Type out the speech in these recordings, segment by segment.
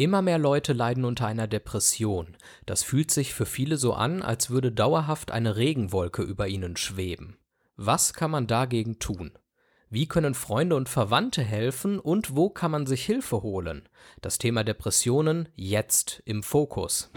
Immer mehr Leute leiden unter einer Depression. Das fühlt sich für viele so an, als würde dauerhaft eine Regenwolke über ihnen schweben. Was kann man dagegen tun? Wie können Freunde und Verwandte helfen und wo kann man sich Hilfe holen? Das Thema Depressionen jetzt im Fokus.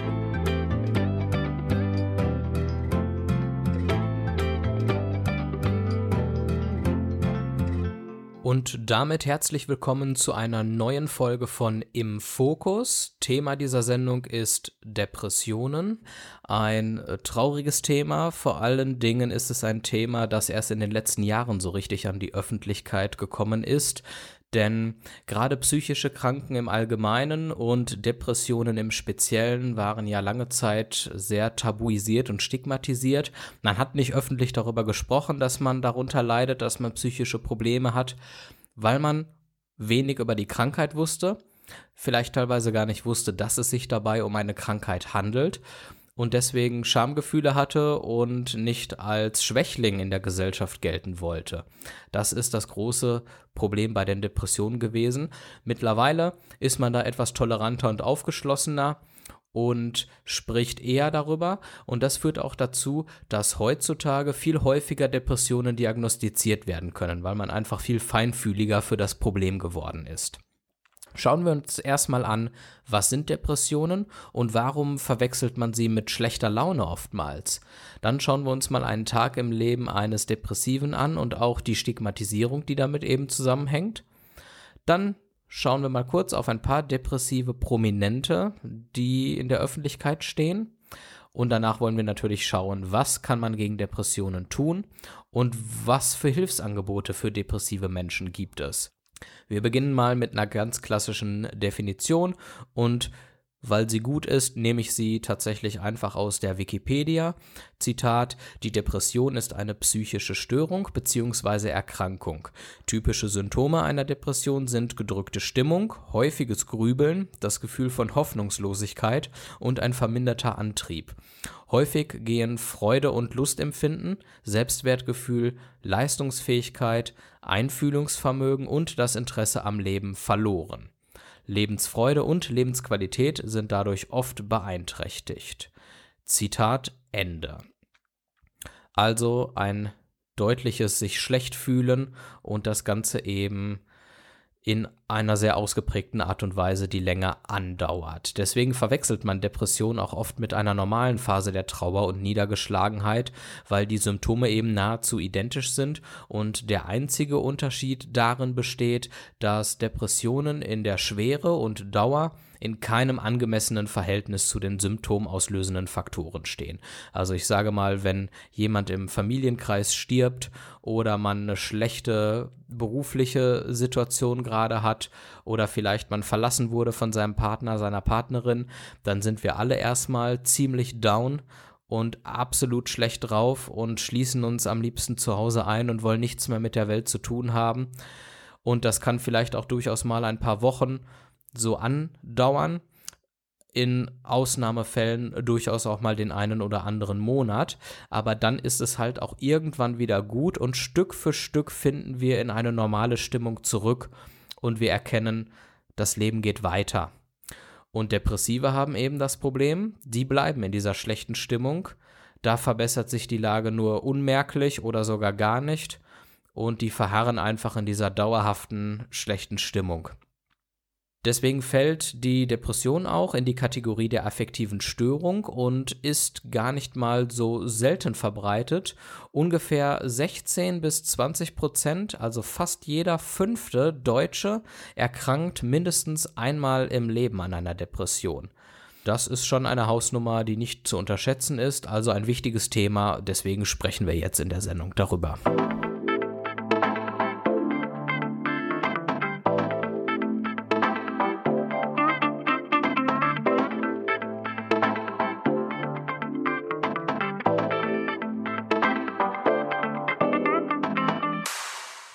Und damit herzlich willkommen zu einer neuen Folge von Im Fokus. Thema dieser Sendung ist Depressionen. Ein äh, trauriges Thema. Vor allen Dingen ist es ein Thema, das erst in den letzten Jahren so richtig an die Öffentlichkeit gekommen ist. Denn gerade psychische Kranken im Allgemeinen und Depressionen im Speziellen waren ja lange Zeit sehr tabuisiert und stigmatisiert. Man hat nicht öffentlich darüber gesprochen, dass man darunter leidet, dass man psychische Probleme hat, weil man wenig über die Krankheit wusste, vielleicht teilweise gar nicht wusste, dass es sich dabei um eine Krankheit handelt und deswegen Schamgefühle hatte und nicht als Schwächling in der Gesellschaft gelten wollte. Das ist das große Problem bei den Depressionen gewesen. Mittlerweile ist man da etwas toleranter und aufgeschlossener und spricht eher darüber. Und das führt auch dazu, dass heutzutage viel häufiger Depressionen diagnostiziert werden können, weil man einfach viel feinfühliger für das Problem geworden ist. Schauen wir uns erstmal an, was sind Depressionen und warum verwechselt man sie mit schlechter Laune oftmals. Dann schauen wir uns mal einen Tag im Leben eines Depressiven an und auch die Stigmatisierung, die damit eben zusammenhängt. Dann schauen wir mal kurz auf ein paar depressive Prominente, die in der Öffentlichkeit stehen. Und danach wollen wir natürlich schauen, was kann man gegen Depressionen tun und was für Hilfsangebote für depressive Menschen gibt es. Wir beginnen mal mit einer ganz klassischen Definition und weil sie gut ist, nehme ich sie tatsächlich einfach aus der Wikipedia. Zitat: Die Depression ist eine psychische Störung bzw. Erkrankung. Typische Symptome einer Depression sind gedrückte Stimmung, häufiges Grübeln, das Gefühl von Hoffnungslosigkeit und ein verminderter Antrieb. Häufig gehen Freude und Lustempfinden, Selbstwertgefühl, Leistungsfähigkeit, Einfühlungsvermögen und das Interesse am Leben verloren. Lebensfreude und Lebensqualität sind dadurch oft beeinträchtigt. Zitat Ende. Also ein deutliches sich schlecht fühlen und das Ganze eben in einer sehr ausgeprägten Art und Weise, die länger andauert. Deswegen verwechselt man Depression auch oft mit einer normalen Phase der Trauer und Niedergeschlagenheit, weil die Symptome eben nahezu identisch sind und der einzige Unterschied darin besteht, dass Depressionen in der Schwere und Dauer in keinem angemessenen Verhältnis zu den symptomauslösenden Faktoren stehen. Also ich sage mal, wenn jemand im Familienkreis stirbt oder man eine schlechte berufliche Situation gerade hat oder vielleicht man verlassen wurde von seinem Partner, seiner Partnerin, dann sind wir alle erstmal ziemlich down und absolut schlecht drauf und schließen uns am liebsten zu Hause ein und wollen nichts mehr mit der Welt zu tun haben. Und das kann vielleicht auch durchaus mal ein paar Wochen so andauern. In Ausnahmefällen durchaus auch mal den einen oder anderen Monat. Aber dann ist es halt auch irgendwann wieder gut und Stück für Stück finden wir in eine normale Stimmung zurück und wir erkennen, das Leben geht weiter. Und Depressive haben eben das Problem, die bleiben in dieser schlechten Stimmung. Da verbessert sich die Lage nur unmerklich oder sogar gar nicht. Und die verharren einfach in dieser dauerhaften schlechten Stimmung. Deswegen fällt die Depression auch in die Kategorie der affektiven Störung und ist gar nicht mal so selten verbreitet. Ungefähr 16 bis 20 Prozent, also fast jeder fünfte Deutsche, erkrankt mindestens einmal im Leben an einer Depression. Das ist schon eine Hausnummer, die nicht zu unterschätzen ist, also ein wichtiges Thema, deswegen sprechen wir jetzt in der Sendung darüber.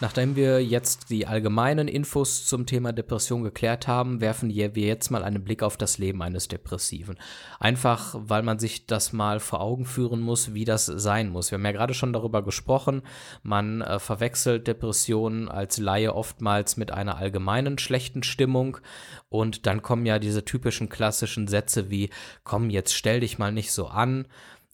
Nachdem wir jetzt die allgemeinen Infos zum Thema Depression geklärt haben, werfen wir jetzt mal einen Blick auf das Leben eines Depressiven. Einfach, weil man sich das mal vor Augen führen muss, wie das sein muss. Wir haben ja gerade schon darüber gesprochen, man äh, verwechselt Depressionen als Laie oftmals mit einer allgemeinen schlechten Stimmung und dann kommen ja diese typischen klassischen Sätze wie, komm, jetzt stell dich mal nicht so an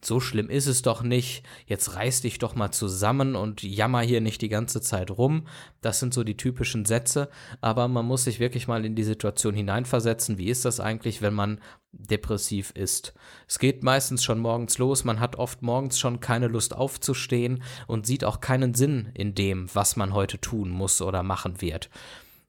so schlimm ist es doch nicht, jetzt reiß dich doch mal zusammen und jammer hier nicht die ganze Zeit rum. Das sind so die typischen Sätze, aber man muss sich wirklich mal in die Situation hineinversetzen. Wie ist das eigentlich, wenn man depressiv ist? Es geht meistens schon morgens los, man hat oft morgens schon keine Lust aufzustehen und sieht auch keinen Sinn in dem, was man heute tun muss oder machen wird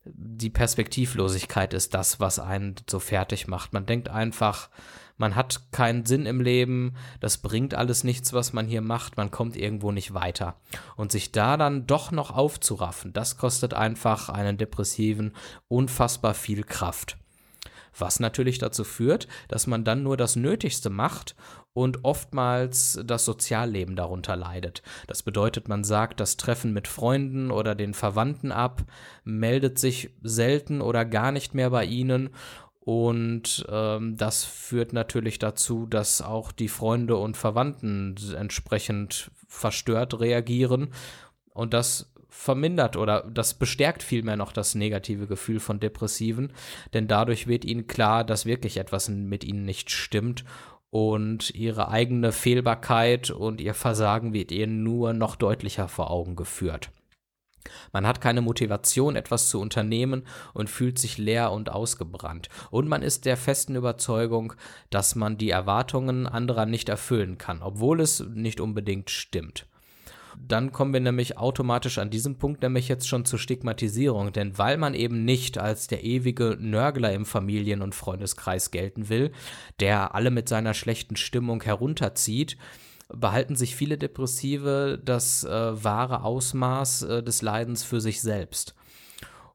die Perspektivlosigkeit ist das, was einen so fertig macht. Man denkt einfach, man hat keinen Sinn im Leben, das bringt alles nichts, was man hier macht, man kommt irgendwo nicht weiter. Und sich da dann doch noch aufzuraffen, das kostet einfach einen Depressiven unfassbar viel Kraft. Was natürlich dazu führt, dass man dann nur das Nötigste macht und oftmals das Sozialleben darunter leidet. Das bedeutet, man sagt das Treffen mit Freunden oder den Verwandten ab, meldet sich selten oder gar nicht mehr bei ihnen und ähm, das führt natürlich dazu, dass auch die Freunde und Verwandten entsprechend verstört reagieren. Und das vermindert oder das bestärkt vielmehr noch das negative Gefühl von Depressiven, denn dadurch wird ihnen klar, dass wirklich etwas mit ihnen nicht stimmt und ihre eigene Fehlbarkeit und ihr Versagen wird ihnen nur noch deutlicher vor Augen geführt. Man hat keine Motivation, etwas zu unternehmen und fühlt sich leer und ausgebrannt. Und man ist der festen Überzeugung, dass man die Erwartungen anderer nicht erfüllen kann, obwohl es nicht unbedingt stimmt. Dann kommen wir nämlich automatisch an diesem Punkt nämlich jetzt schon zur Stigmatisierung, denn weil man eben nicht als der ewige Nörgler im Familien- und Freundeskreis gelten will, der alle mit seiner schlechten Stimmung herunterzieht, behalten sich viele Depressive das äh, wahre Ausmaß äh, des Leidens für sich selbst.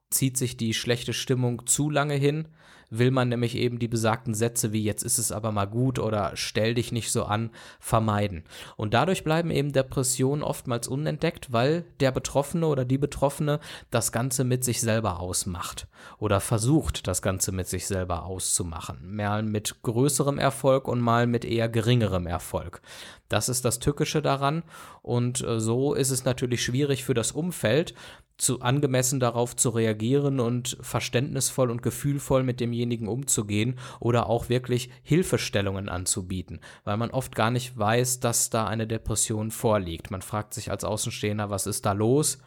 Zieht sich die schlechte Stimmung zu lange hin, will man nämlich eben die besagten Sätze wie jetzt ist es aber mal gut oder stell dich nicht so an vermeiden. Und dadurch bleiben eben Depressionen oftmals unentdeckt, weil der Betroffene oder die Betroffene das Ganze mit sich selber ausmacht oder versucht, das Ganze mit sich selber auszumachen. Mal mit größerem Erfolg und mal mit eher geringerem Erfolg. Das ist das Tückische daran und äh, so ist es natürlich schwierig für das Umfeld, zu angemessen darauf zu reagieren und verständnisvoll und gefühlvoll mit demjenigen umzugehen oder auch wirklich Hilfestellungen anzubieten, weil man oft gar nicht weiß, dass da eine Depression vorliegt. Man fragt sich als Außenstehender, was ist da los?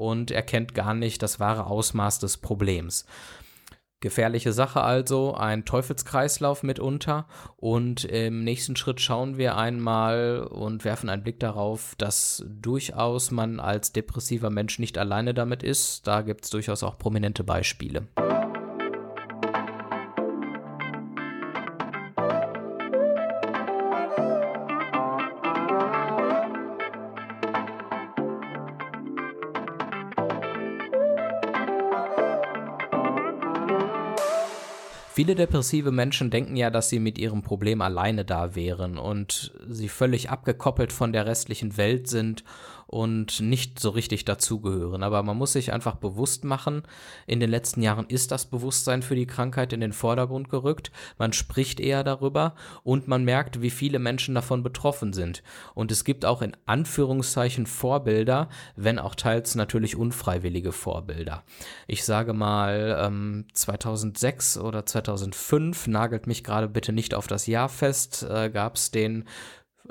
und erkennt gar nicht das wahre Ausmaß des Problems. Gefährliche Sache also, ein Teufelskreislauf mitunter. Und im nächsten Schritt schauen wir einmal und werfen einen Blick darauf, dass durchaus man als depressiver Mensch nicht alleine damit ist. Da gibt es durchaus auch prominente Beispiele. Viele depressive Menschen denken ja, dass sie mit ihrem Problem alleine da wären und sie völlig abgekoppelt von der restlichen Welt sind und nicht so richtig dazugehören. Aber man muss sich einfach bewusst machen, in den letzten Jahren ist das Bewusstsein für die Krankheit in den Vordergrund gerückt. Man spricht eher darüber und man merkt, wie viele Menschen davon betroffen sind. Und es gibt auch in Anführungszeichen Vorbilder, wenn auch teils natürlich unfreiwillige Vorbilder. Ich sage mal, ähm, 2006 oder 2005, nagelt mich gerade bitte nicht auf das Jahr fest, äh, gab es den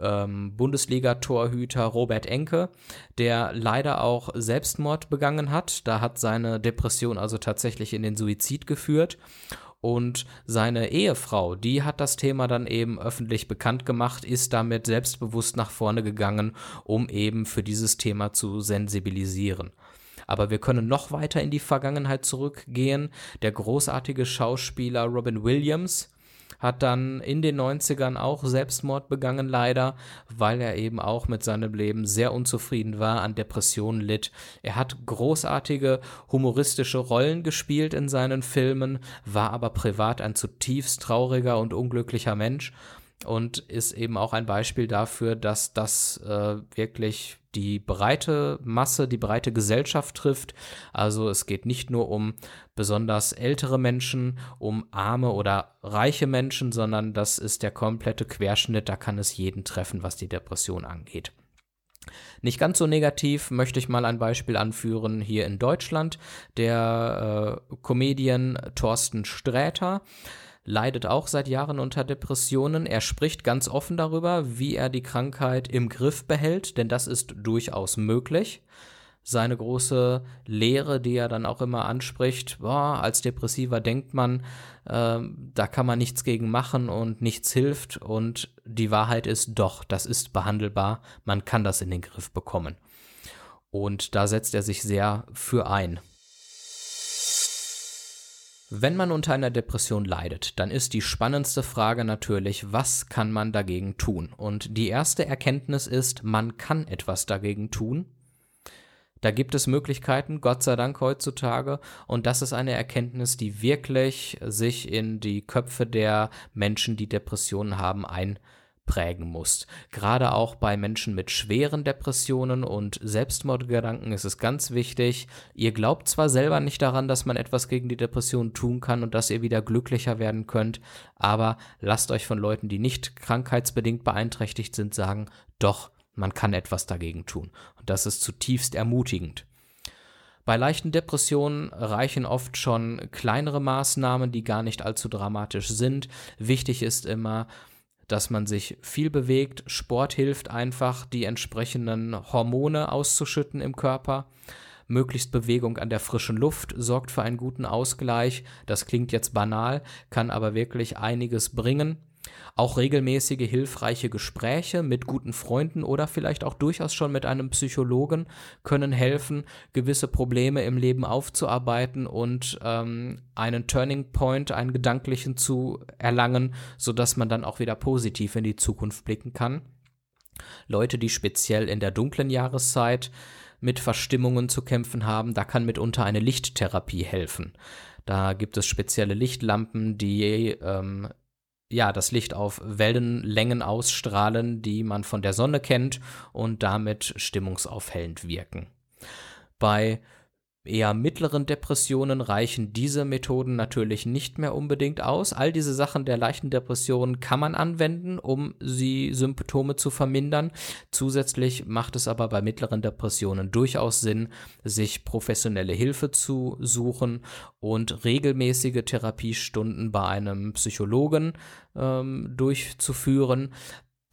ähm, Bundesliga-Torhüter Robert Enke, der leider auch Selbstmord begangen hat. Da hat seine Depression also tatsächlich in den Suizid geführt. Und seine Ehefrau, die hat das Thema dann eben öffentlich bekannt gemacht, ist damit selbstbewusst nach vorne gegangen, um eben für dieses Thema zu sensibilisieren. Aber wir können noch weiter in die Vergangenheit zurückgehen. Der großartige Schauspieler Robin Williams, hat dann in den 90ern auch Selbstmord begangen, leider, weil er eben auch mit seinem Leben sehr unzufrieden war, an Depressionen litt. Er hat großartige humoristische Rollen gespielt in seinen Filmen, war aber privat ein zutiefst trauriger und unglücklicher Mensch und ist eben auch ein Beispiel dafür, dass das äh, wirklich die breite Masse, die breite Gesellschaft trifft. Also es geht nicht nur um besonders ältere Menschen, um arme oder reiche Menschen, sondern das ist der komplette Querschnitt, da kann es jeden treffen, was die Depression angeht. Nicht ganz so negativ möchte ich mal ein Beispiel anführen hier in Deutschland. Der äh, Comedian Thorsten Sträter leidet auch seit Jahren unter Depressionen. Er spricht ganz offen darüber, wie er die Krankheit im Griff behält, denn das ist durchaus möglich. Seine große Lehre, die er dann auch immer anspricht, boah, als Depressiver denkt man, äh, da kann man nichts gegen machen und nichts hilft. Und die Wahrheit ist doch, das ist behandelbar, man kann das in den Griff bekommen. Und da setzt er sich sehr für ein. Wenn man unter einer Depression leidet, dann ist die spannendste Frage natürlich, was kann man dagegen tun? Und die erste Erkenntnis ist, man kann etwas dagegen tun. Da gibt es Möglichkeiten, Gott sei Dank heutzutage. Und das ist eine Erkenntnis, die wirklich sich in die Köpfe der Menschen, die Depressionen haben, ein prägen muss. Gerade auch bei Menschen mit schweren Depressionen und Selbstmordgedanken ist es ganz wichtig, ihr glaubt zwar selber nicht daran, dass man etwas gegen die Depression tun kann und dass ihr wieder glücklicher werden könnt, aber lasst euch von Leuten, die nicht krankheitsbedingt beeinträchtigt sind, sagen, doch, man kann etwas dagegen tun. Und das ist zutiefst ermutigend. Bei leichten Depressionen reichen oft schon kleinere Maßnahmen, die gar nicht allzu dramatisch sind. Wichtig ist immer, dass man sich viel bewegt. Sport hilft einfach, die entsprechenden Hormone auszuschütten im Körper. Möglichst Bewegung an der frischen Luft sorgt für einen guten Ausgleich. Das klingt jetzt banal, kann aber wirklich einiges bringen. Auch regelmäßige hilfreiche Gespräche mit guten Freunden oder vielleicht auch durchaus schon mit einem Psychologen können helfen, gewisse Probleme im Leben aufzuarbeiten und ähm, einen Turning Point, einen gedanklichen zu erlangen, sodass man dann auch wieder positiv in die Zukunft blicken kann. Leute, die speziell in der dunklen Jahreszeit mit Verstimmungen zu kämpfen haben, da kann mitunter eine Lichttherapie helfen. Da gibt es spezielle Lichtlampen, die ähm, ja, das Licht auf Wellenlängen ausstrahlen, die man von der Sonne kennt und damit stimmungsaufhellend wirken. Bei eher mittleren Depressionen reichen diese Methoden natürlich nicht mehr unbedingt aus. All diese Sachen der leichten Depression kann man anwenden, um die Symptome zu vermindern. Zusätzlich macht es aber bei mittleren Depressionen durchaus Sinn, sich professionelle Hilfe zu suchen und regelmäßige Therapiestunden bei einem Psychologen ähm, durchzuführen,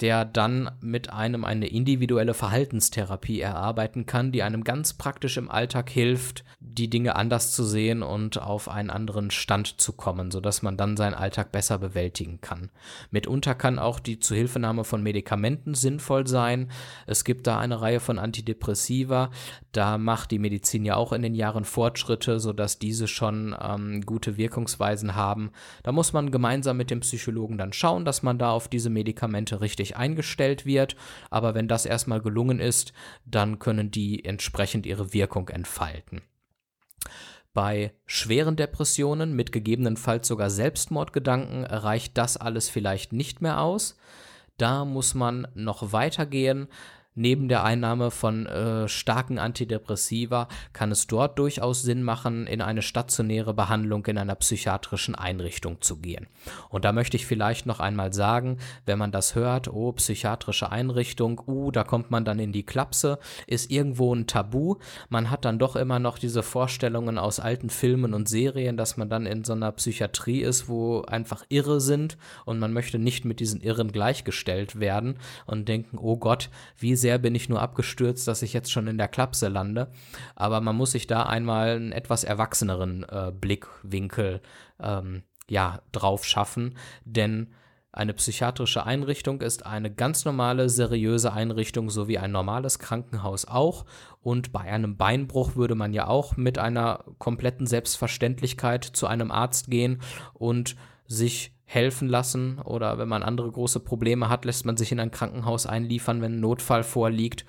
der dann mit einem eine individuelle Verhaltenstherapie erarbeiten kann, die einem ganz praktisch im Alltag hilft, die Dinge anders zu sehen und auf einen anderen Stand zu kommen, sodass man dann seinen Alltag besser bewältigen kann. Mitunter kann auch die Zuhilfenahme von Medikamenten sinnvoll sein. Es gibt da eine Reihe von Antidepressiva. Da macht die Medizin ja auch in den Jahren Fortschritte, sodass diese schon ähm, gute Wirkungsweisen haben. Da muss man gemeinsam mit dem Psychologen dann schauen, dass man da auf diese Medikamente richtig richtig eingestellt wird. Aber wenn das erstmal gelungen ist, dann können die entsprechend ihre Wirkung entfalten. Bei schweren Depressionen mit gegebenenfalls sogar Selbstmordgedanken reicht das alles vielleicht nicht mehr aus. Da muss man noch weitergehen. Neben der Einnahme von äh, starken Antidepressiva kann es dort durchaus Sinn machen, in eine stationäre Behandlung in einer psychiatrischen Einrichtung zu gehen. Und da möchte ich vielleicht noch einmal sagen, wenn man das hört, oh, psychiatrische Einrichtung, uh, da kommt man dann in die Klapse, ist irgendwo ein Tabu. Man hat dann doch immer noch diese Vorstellungen aus alten Filmen und Serien, dass man dann in so einer Psychiatrie ist, wo einfach Irre sind und man möchte nicht mit diesen Irren gleichgestellt werden und denken, oh Gott, wie sehr sehr bin ich nur abgestürzt, dass ich jetzt schon in der Klapse lande. Aber man muss sich da einmal einen etwas erwachseneren äh, Blickwinkel ähm, ja, drauf schaffen, denn eine psychiatrische Einrichtung ist eine ganz normale, seriöse Einrichtung, so wie ein normales Krankenhaus auch. Und bei einem Beinbruch würde man ja auch mit einer kompletten Selbstverständlichkeit zu einem Arzt gehen und sich helfen lassen oder wenn man andere große Probleme hat, lässt man sich in ein Krankenhaus einliefern, wenn ein Notfall vorliegt.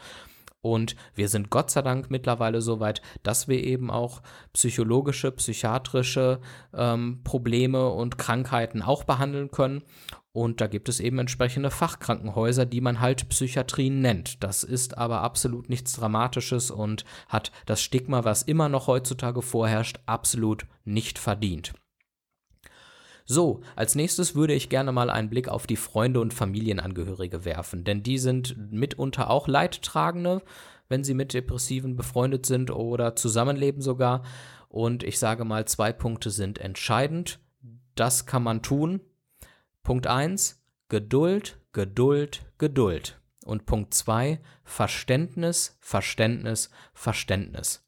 Und wir sind Gott sei Dank mittlerweile so weit, dass wir eben auch psychologische, psychiatrische ähm, Probleme und Krankheiten auch behandeln können. Und da gibt es eben entsprechende Fachkrankenhäuser, die man halt Psychiatrien nennt. Das ist aber absolut nichts Dramatisches und hat das Stigma, was immer noch heutzutage vorherrscht, absolut nicht verdient. So, als nächstes würde ich gerne mal einen Blick auf die Freunde und Familienangehörige werfen, denn die sind mitunter auch Leidtragende, wenn sie mit Depressiven befreundet sind oder zusammenleben sogar. Und ich sage mal, zwei Punkte sind entscheidend. Das kann man tun. Punkt 1, Geduld, Geduld, Geduld. Und Punkt 2, Verständnis, Verständnis, Verständnis.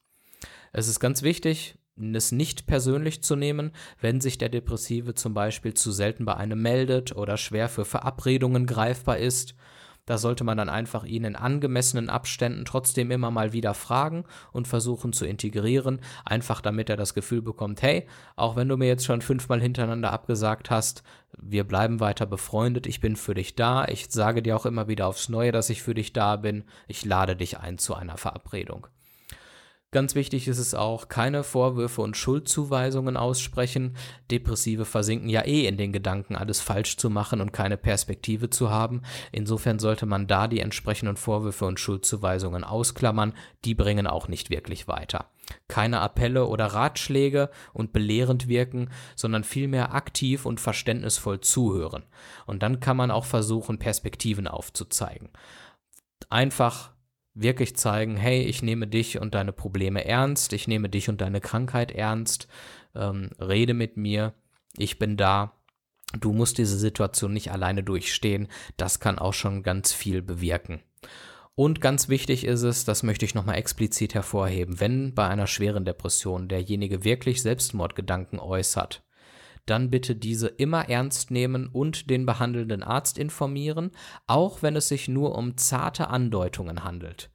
Es ist ganz wichtig, es nicht persönlich zu nehmen, wenn sich der Depressive zum Beispiel zu selten bei einem meldet oder schwer für Verabredungen greifbar ist. Da sollte man dann einfach ihn in angemessenen Abständen trotzdem immer mal wieder fragen und versuchen zu integrieren, einfach damit er das Gefühl bekommt, hey, auch wenn du mir jetzt schon fünfmal hintereinander abgesagt hast, wir bleiben weiter befreundet, ich bin für dich da, ich sage dir auch immer wieder aufs Neue, dass ich für dich da bin, ich lade dich ein zu einer Verabredung. Ganz wichtig ist es auch, keine Vorwürfe und Schuldzuweisungen aussprechen. Depressive versinken ja eh in den Gedanken, alles falsch zu machen und keine Perspektive zu haben. Insofern sollte man da die entsprechenden Vorwürfe und Schuldzuweisungen ausklammern. Die bringen auch nicht wirklich weiter. Keine Appelle oder Ratschläge und belehrend wirken, sondern vielmehr aktiv und verständnisvoll zuhören. Und dann kann man auch versuchen, Perspektiven aufzuzeigen. Einfach wirklich zeigen, hey, ich nehme dich und deine Probleme ernst, ich nehme dich und deine Krankheit ernst, ähm, rede mit mir, ich bin da. Du musst diese Situation nicht alleine durchstehen. Das kann auch schon ganz viel bewirken. Und ganz wichtig ist es, das möchte ich nochmal explizit hervorheben, wenn bei einer schweren Depression derjenige wirklich Selbstmordgedanken äußert, dann bitte diese immer ernst nehmen und den behandelnden Arzt informieren, auch wenn es sich nur um zarte Andeutungen handelt.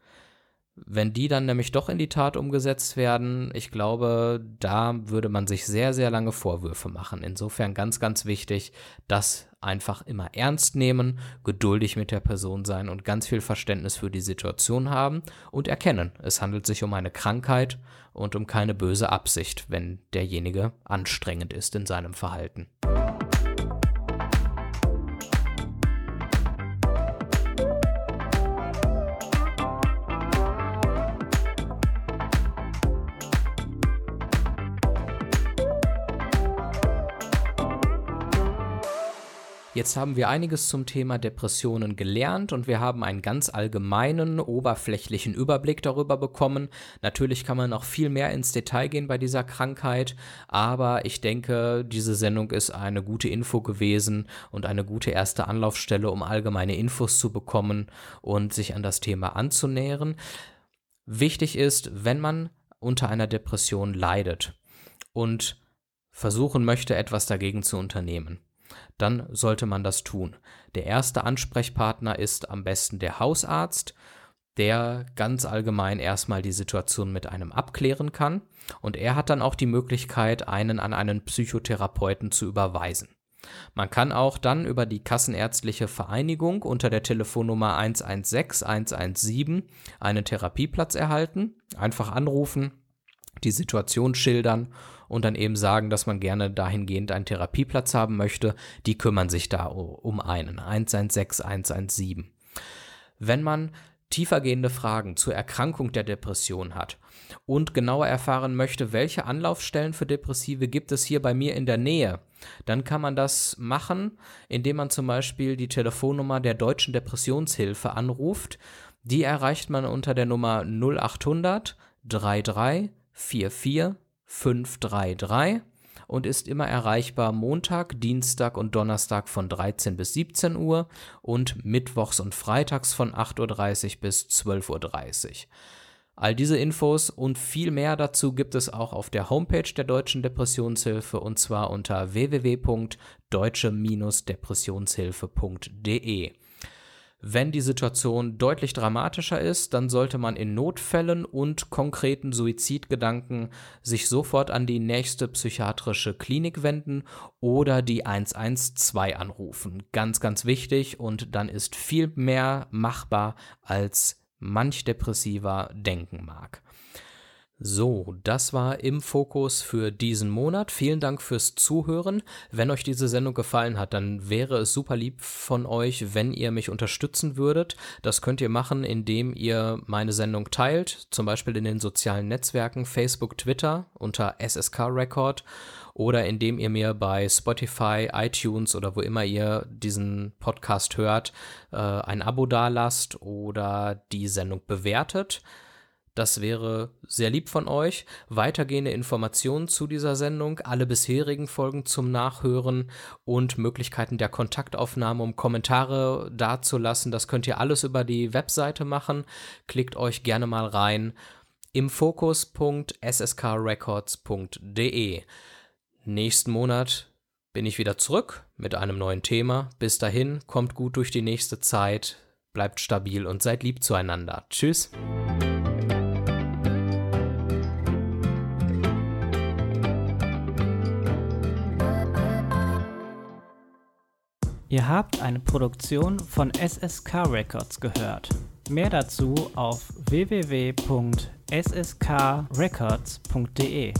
Wenn die dann nämlich doch in die Tat umgesetzt werden, ich glaube, da würde man sich sehr, sehr lange Vorwürfe machen. Insofern ganz, ganz wichtig, das einfach immer ernst nehmen, geduldig mit der Person sein und ganz viel Verständnis für die Situation haben und erkennen, es handelt sich um eine Krankheit und um keine böse Absicht, wenn derjenige anstrengend ist in seinem Verhalten. Jetzt haben wir einiges zum Thema Depressionen gelernt und wir haben einen ganz allgemeinen, oberflächlichen Überblick darüber bekommen. Natürlich kann man noch viel mehr ins Detail gehen bei dieser Krankheit, aber ich denke, diese Sendung ist eine gute Info gewesen und eine gute erste Anlaufstelle, um allgemeine Infos zu bekommen und sich an das Thema anzunähern. Wichtig ist, wenn man unter einer Depression leidet und versuchen möchte, etwas dagegen zu unternehmen dann sollte man das tun. Der erste Ansprechpartner ist am besten der Hausarzt, der ganz allgemein erstmal die Situation mit einem abklären kann und er hat dann auch die Möglichkeit, einen an einen Psychotherapeuten zu überweisen. Man kann auch dann über die Kassenärztliche Vereinigung unter der Telefonnummer 116 117 einen Therapieplatz erhalten. Einfach anrufen, die Situation schildern und dann eben sagen, dass man gerne dahingehend einen Therapieplatz haben möchte. Die kümmern sich da um einen. 116 117. Wenn man tiefergehende Fragen zur Erkrankung der Depression hat und genauer erfahren möchte, welche Anlaufstellen für Depressive gibt es hier bei mir in der Nähe, dann kann man das machen, indem man zum Beispiel die Telefonnummer der Deutschen Depressionshilfe anruft. Die erreicht man unter der Nummer 0800 33 44 533 und ist immer erreichbar Montag, Dienstag und Donnerstag von 13 bis 17 Uhr und Mittwochs und Freitags von 8.30 Uhr bis 12.30 Uhr. All diese Infos und viel mehr dazu gibt es auch auf der Homepage der Deutschen Depressionshilfe und zwar unter www.deutsche-depressionshilfe.de. Wenn die Situation deutlich dramatischer ist, dann sollte man in Notfällen und konkreten Suizidgedanken sich sofort an die nächste psychiatrische Klinik wenden oder die 112 anrufen. Ganz, ganz wichtig und dann ist viel mehr machbar, als manch Depressiver denken mag. So, das war im Fokus für diesen Monat. Vielen Dank fürs Zuhören. Wenn euch diese Sendung gefallen hat, dann wäre es super lieb von euch, wenn ihr mich unterstützen würdet. Das könnt ihr machen, indem ihr meine Sendung teilt, zum Beispiel in den sozialen Netzwerken Facebook, Twitter unter SSK Record oder indem ihr mir bei Spotify, iTunes oder wo immer ihr diesen Podcast hört, äh, ein Abo dalasst oder die Sendung bewertet. Das wäre sehr lieb von euch. Weitergehende Informationen zu dieser Sendung, alle bisherigen Folgen zum Nachhören und Möglichkeiten der Kontaktaufnahme, um Kommentare dazulassen. Das könnt ihr alles über die Webseite machen. Klickt euch gerne mal rein im Fokus.sskrecords.de. Nächsten Monat bin ich wieder zurück mit einem neuen Thema. Bis dahin, kommt gut durch die nächste Zeit, bleibt stabil und seid lieb zueinander. Tschüss. Ihr habt eine Produktion von SSK Records gehört. Mehr dazu auf www.sskrecords.de.